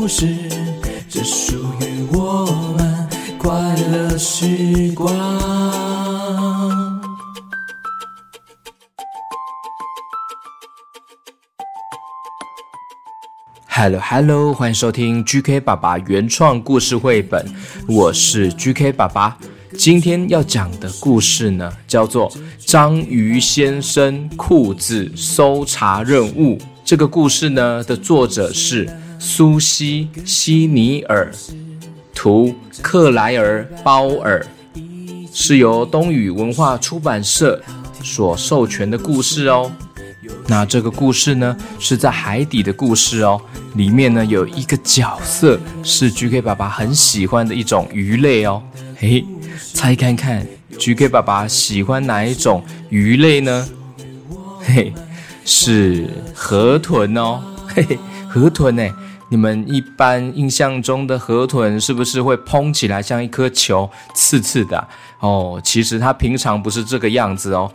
故事，这属于我们快乐时光。Hello Hello，欢迎收听 GK 爸爸原创故事绘本，我是 GK 爸爸。今天要讲的故事呢，叫做《章鱼先生裤子搜查任务》。这个故事呢的作者是苏西·希尼尔，图克莱尔·包尔，是由东宇文化出版社所授权的故事哦。那这个故事呢，是在海底的故事哦。里面呢有一个角色是 GK 爸爸很喜欢的一种鱼类哦。嘿，猜看看 GK 爸爸喜欢哪一种鱼类呢？嘿，是河豚哦。嘿嘿，河豚呢？你们一般印象中的河豚是不是会蓬起来像一颗球，刺刺的？哦，其实它平常不是这个样子哦。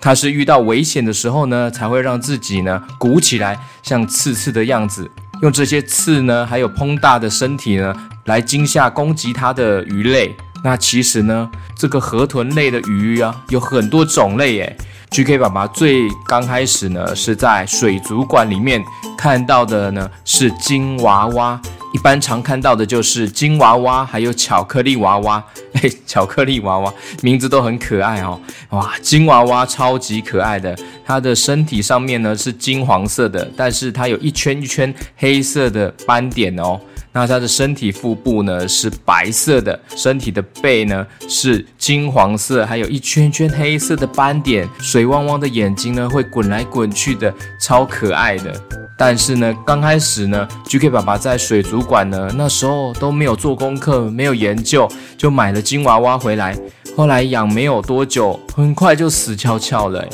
它是遇到危险的时候呢，才会让自己呢鼓起来，像刺刺的样子，用这些刺呢，还有膨大的身体呢，来惊吓攻击它的鱼类。那其实呢，这个河豚类的鱼啊，有很多种类耶。GK 爸爸最刚开始呢，是在水族馆里面看到的呢，是金娃娃。一般常看到的就是金娃娃，还有巧克力娃娃。哎，巧克力娃娃名字都很可爱哦。哇，金娃娃超级可爱的，它的身体上面呢是金黄色的，但是它有一圈一圈黑色的斑点哦。那它的身体腹部呢是白色的，身体的背呢是金黄色，还有一圈圈黑色的斑点，水汪汪的眼睛呢会滚来滚去的，超可爱的。但是呢，刚开始呢，GK 爸爸在水族馆呢，那时候都没有做功课，没有研究，就买了金娃娃回来。后来养没有多久，很快就死翘翘了，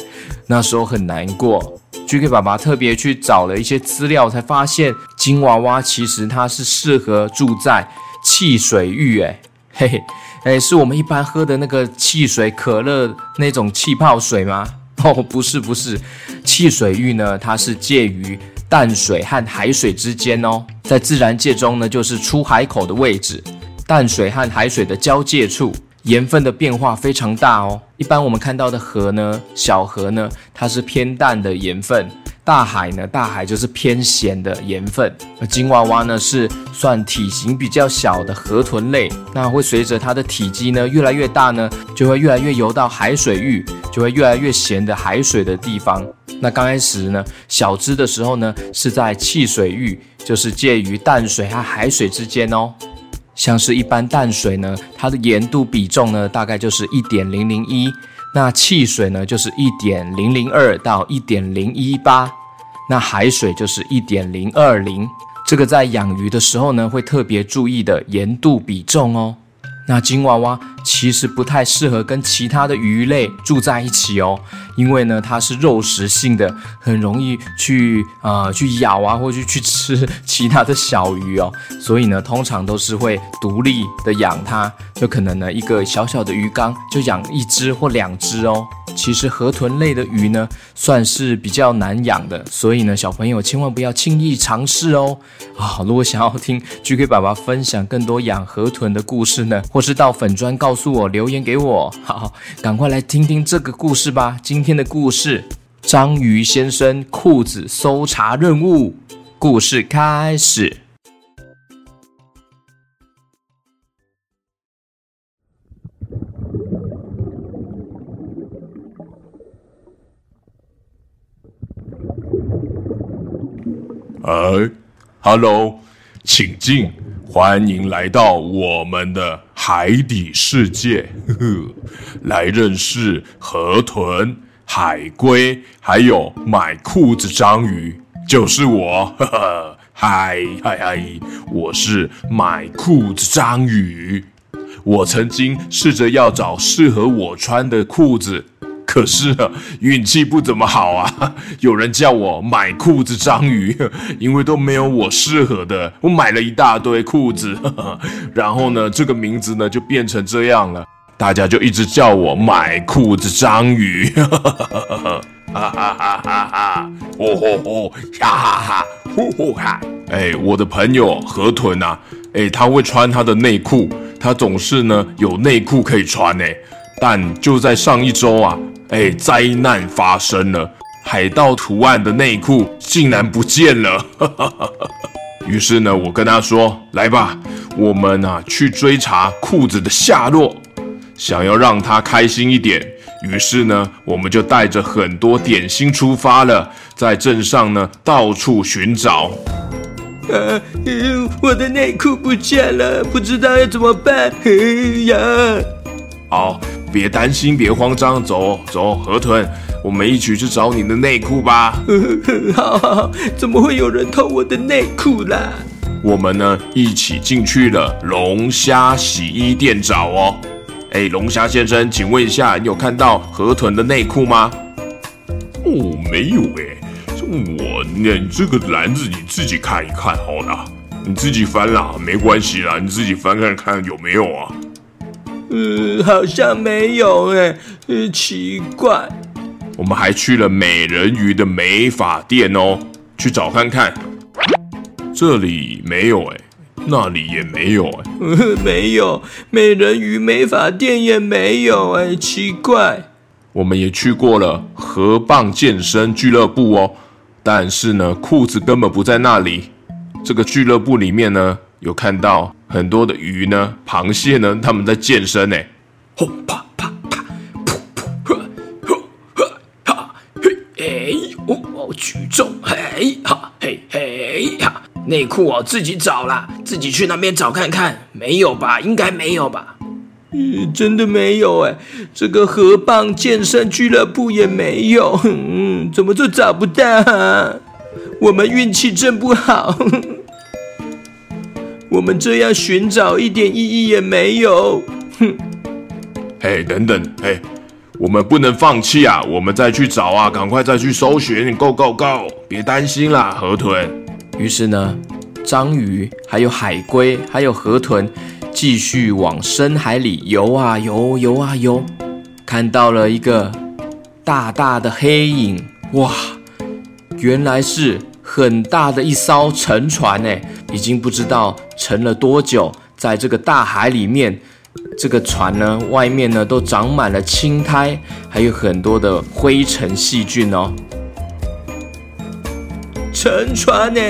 那时候很难过。GK 爸爸特别去找了一些资料，才发现金娃娃其实它是适合住在汽水浴，哎，嘿嘿，哎，是我们一般喝的那个汽水、可乐那种气泡水吗？哦，不是，不是，汽水浴呢，它是介于淡水和海水之间哦，在自然界中呢，就是出海口的位置，淡水和海水的交界处。盐分的变化非常大哦。一般我们看到的河呢，小河呢，它是偏淡的盐分；大海呢，大海就是偏咸的盐分。而金娃娃呢，是算体型比较小的河豚类。那会随着它的体积呢越来越大呢，就会越来越游到海水域，就会越来越咸的海水的地方。那刚开始呢，小只的时候呢，是在汽水域，就是介于淡水和海水之间哦。像是一般淡水呢，它的盐度比重呢，大概就是一点零零一，那汽水呢就是一点零零二到一点零一八，那海水就是一点零二零。这个在养鱼的时候呢，会特别注意的盐度比重哦。那金娃娃其实不太适合跟其他的鱼类住在一起哦，因为呢它是肉食性的，很容易去、呃、去咬啊，或者去吃其他的小鱼哦，所以呢通常都是会独立的养它，就可能呢一个小小的鱼缸就养一只或两只哦。其实河豚类的鱼呢，算是比较难养的，所以呢，小朋友千万不要轻易尝试哦。啊，如果想要听 GK 爸爸分享更多养河豚的故事呢，或是到粉砖告告诉我留言给我，好，赶快来听听这个故事吧。今天的故事：章鱼先生裤子搜查任务。故事开始。哎，Hello，请进，欢迎来到我们的海底世界，呵呵，来认识河豚，海龟，还有买裤子章鱼，就是我。呵呵，嗨嗨嗨，我是买裤子章鱼。我曾经试着要找适合我穿的裤子，可是啊，运气不怎么好啊。有人叫我买裤子章鱼，因为都没有我适合的。我买了一大堆裤子，然后呢，这个名字呢就变成这样了。大家就一直叫我买裤子章鱼，哈哈哈哈哈哈！吼吼吼，哈哈哈，呼呼哈！哎，我的朋友河豚呐，哎，他会穿他的内裤，他总是呢有内裤可以穿哎。但就在上一周啊，哎，灾难发生了，海盗图案的内裤竟然不见了，于是呢，我跟他说：“来吧，我们啊去追查裤子的下落。”想要让他开心一点，于是呢，我们就带着很多点心出发了，在镇上呢到处寻找。呃，我的内裤不见了，不知道要怎么办。哎呀，好，别担心，别慌张，走走，河豚，我们一起去找你的内裤吧。好 好好，怎么会有人偷我的内裤啦？我们呢一起进去了龙虾洗衣店找哦。哎，龙虾先生，请问一下，你有看到河豚的内裤吗？哦，没有哎，我那这个篮子你自己看一看好了，你自己翻啦，没关系啦，你自己翻看看有没有啊？嗯，好像没有哎，奇怪。我们还去了美人鱼的美发店哦，去找看看，这里没有哎。那里也没有哎，没有美人鱼美发店也没有哎，奇怪。我们也去过了河蚌健身俱乐部哦，但是呢，裤子根本不在那里。这个俱乐部里面呢，有看到很多的鱼呢，螃蟹呢，他们在健身哎，轰啪啪啪，噗噗呵呵呵哈嘿哎哦举重嘿哈嘿嘿哈。内裤哦，自己找啦，自己去那边找看看，没有吧？应该没有吧？嗯，真的没有哎，这个河蚌健身俱乐部也没有，嗯，怎么就找不到？我们运气真不好，我们这样寻找一点意义也没有。哼，哎，等等，哎，我们不能放弃啊，我们再去找啊，赶快再去搜寻，Go Go Go！别担心啦，河豚。于是呢，章鱼、还有海龟、还有河豚，继续往深海里游啊游，游啊游，看到了一个大大的黑影，哇，原来是很大的一艘沉船呢，已经不知道沉了多久，在这个大海里面，这个船呢，外面呢都长满了青苔，还有很多的灰尘细菌哦。沉船呢？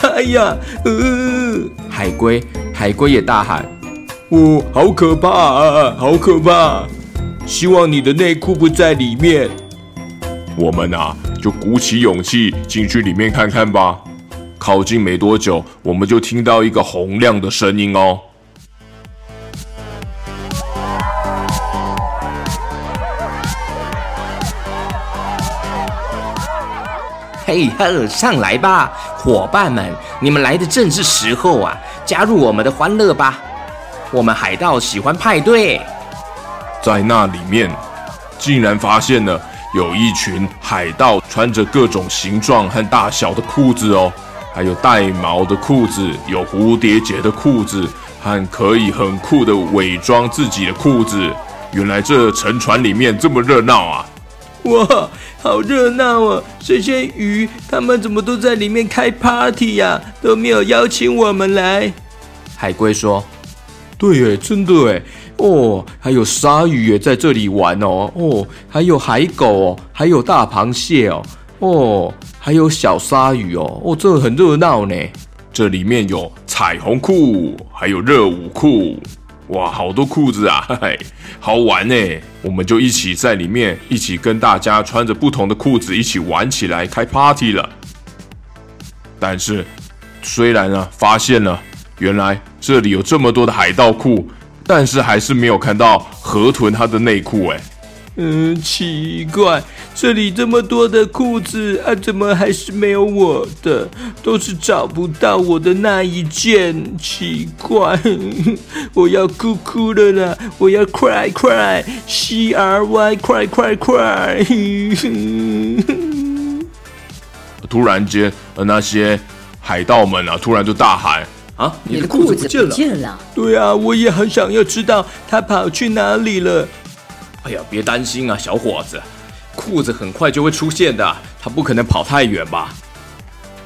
哎呀，呃，海龟，海龟也大喊：“哦，好可怕啊，好可怕！希望你的内裤不在里面。”我们啊，就鼓起勇气进去里面看看吧。靠近没多久，我们就听到一个洪亮的声音哦。嘿呵，上来吧，伙伴们，你们来的正是时候啊！加入我们的欢乐吧，我们海盗喜欢派对。在那里面，竟然发现了有一群海盗穿着各种形状和大小的裤子哦，还有带毛的裤子，有蝴蝶结的裤子，和可以很酷的伪装自己的裤子。原来这沉船里面这么热闹啊！哇，好热闹哦！这些鱼，他们怎么都在里面开 party 呀？都没有邀请我们来。海龟说：“对耶，真的哎，哦，还有鲨鱼也在这里玩哦，哦，还有海狗哦，还有大螃蟹哦，哦，还有小鲨鱼哦，哦，这很热闹呢。这里面有彩虹裤，还有热舞裤。”哇，好多裤子啊，嘿 嘿，好玩呢！我们就一起在里面，一起跟大家穿着不同的裤子一起玩起来，开 party 了。但是，虽然呢发现了原来这里有这么多的海盗裤，但是还是没有看到河豚它的内裤哎。嗯，奇怪，这里这么多的裤子啊，怎么还是没有我的？都是找不到我的那一件，奇怪，我要哭哭了啦！我要 cry cry，c r y cry cry cry。突然间，呃，那些海盗们啊，突然就大喊：“啊，你的裤子不见了！对啊，我也很想要知道他跑去哪里了。哎呀，别担心啊，小伙子，裤子很快就会出现的，他不可能跑太远吧？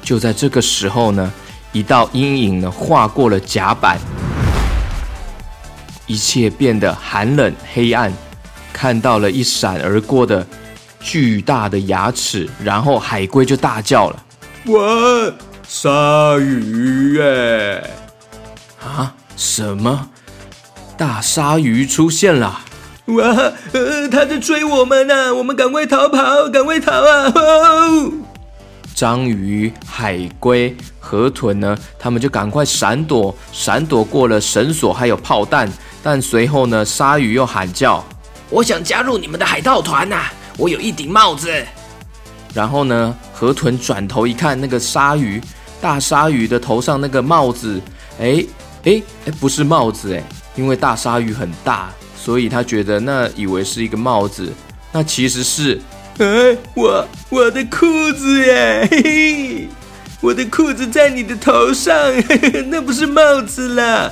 就在这个时候呢，一道阴影呢划过了甲板，一切变得寒冷黑暗，看到了一闪而过的巨大的牙齿，然后海龟就大叫了：“哇，鲨鱼耶！啊，什么？大鲨鱼出现了！”哇，呃，它在追我们呢！我们赶快逃跑，赶快逃啊！哦、章鱼、海龟、河豚呢？他们就赶快闪躲，闪躲过了绳索还有炮弹。但随后呢，鲨鱼又喊叫：“我想加入你们的海盗团呐！我有一顶帽子。”然后呢，河豚转头一看，那个鲨鱼，大鲨鱼的头上那个帽子，哎哎哎，不是帽子哎，因为大鲨鱼很大。所以他觉得那以为是一个帽子，那其实是，哎，我我的裤子耶，嘿嘿，我的裤子在你的头上，嘿 嘿那不是帽子啦，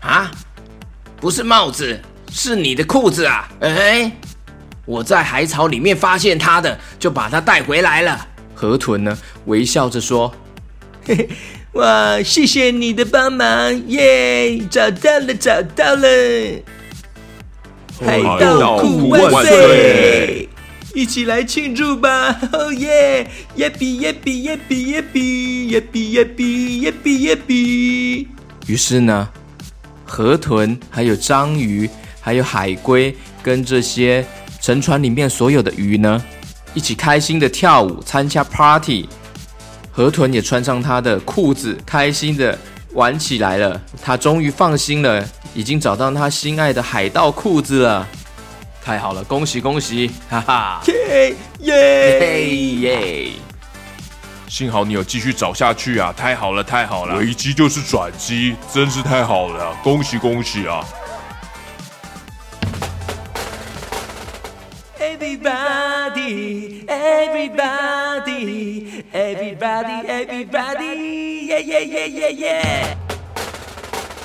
啊，不是帽子，是你的裤子啊，哎，我在海草里面发现它的，就把它带回来了。河豚呢，微笑着说，嘿嘿，哇，谢谢你的帮忙，耶，找到了，找到了。海盗酷万岁！一起来庆祝吧！哦耶！耶比耶比耶比耶比耶比耶比耶比耶比。于是呢，河豚、还有章鱼、还有海龟，跟这些沉船里面所有的鱼呢，一起开心的跳舞，参加 party。河豚也穿上他的裤子，开心的玩起来了。他终于放心了。已经找到他心爱的海盗裤子了，太好了，恭喜恭喜，哈哈！耶耶耶！幸好你有继续找下去啊，太好了太好了，危机就是转机，真是太好了，恭喜恭喜啊！Everybody, everybody, everybody, everybody, yeah yeah yeah yeah yeah.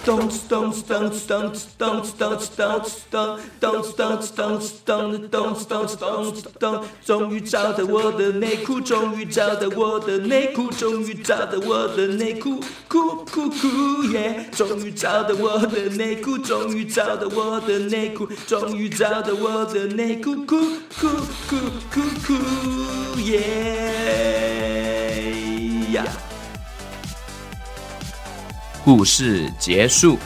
咚哧咚哧咚哧咚哧咚哧咚哧咚哧咚，咚哧咚哧咚哧咚哧咚哧咚哧咚哧咚，终于找到我的内裤，终于找到我的内裤，终于找到我的内裤，裤裤裤耶！终于找到我的内裤，终于找到我的内裤，终于找到我的内裤，裤裤裤裤裤耶故事结束。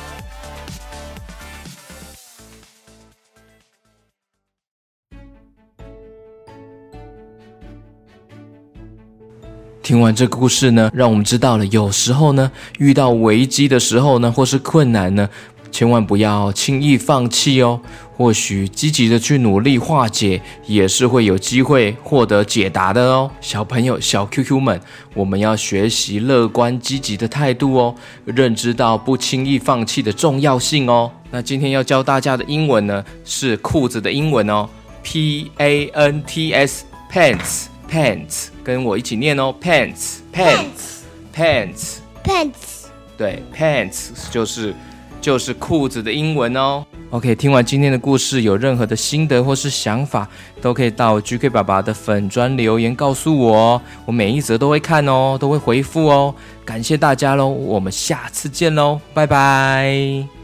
听完这个故事呢，让我们知道了，有时候呢，遇到危机的时候呢，或是困难呢，千万不要轻易放弃哦。或许积极的去努力化解，也是会有机会获得解答的哦。小朋友、小 QQ 们，我们要学习乐观积极的态度哦，认知到不轻易放弃的重要性哦。那今天要教大家的英文呢，是裤子的英文哦，P A N T S pants pants，跟我一起念哦，pants pants pants pants，对，pants 就是就是裤子的英文哦。OK，听完今天的故事，有任何的心得或是想法，都可以到 GK 爸爸的粉砖留言告诉我哦，我每一则都会看哦，都会回复哦。感谢大家喽，我们下次见喽，拜拜。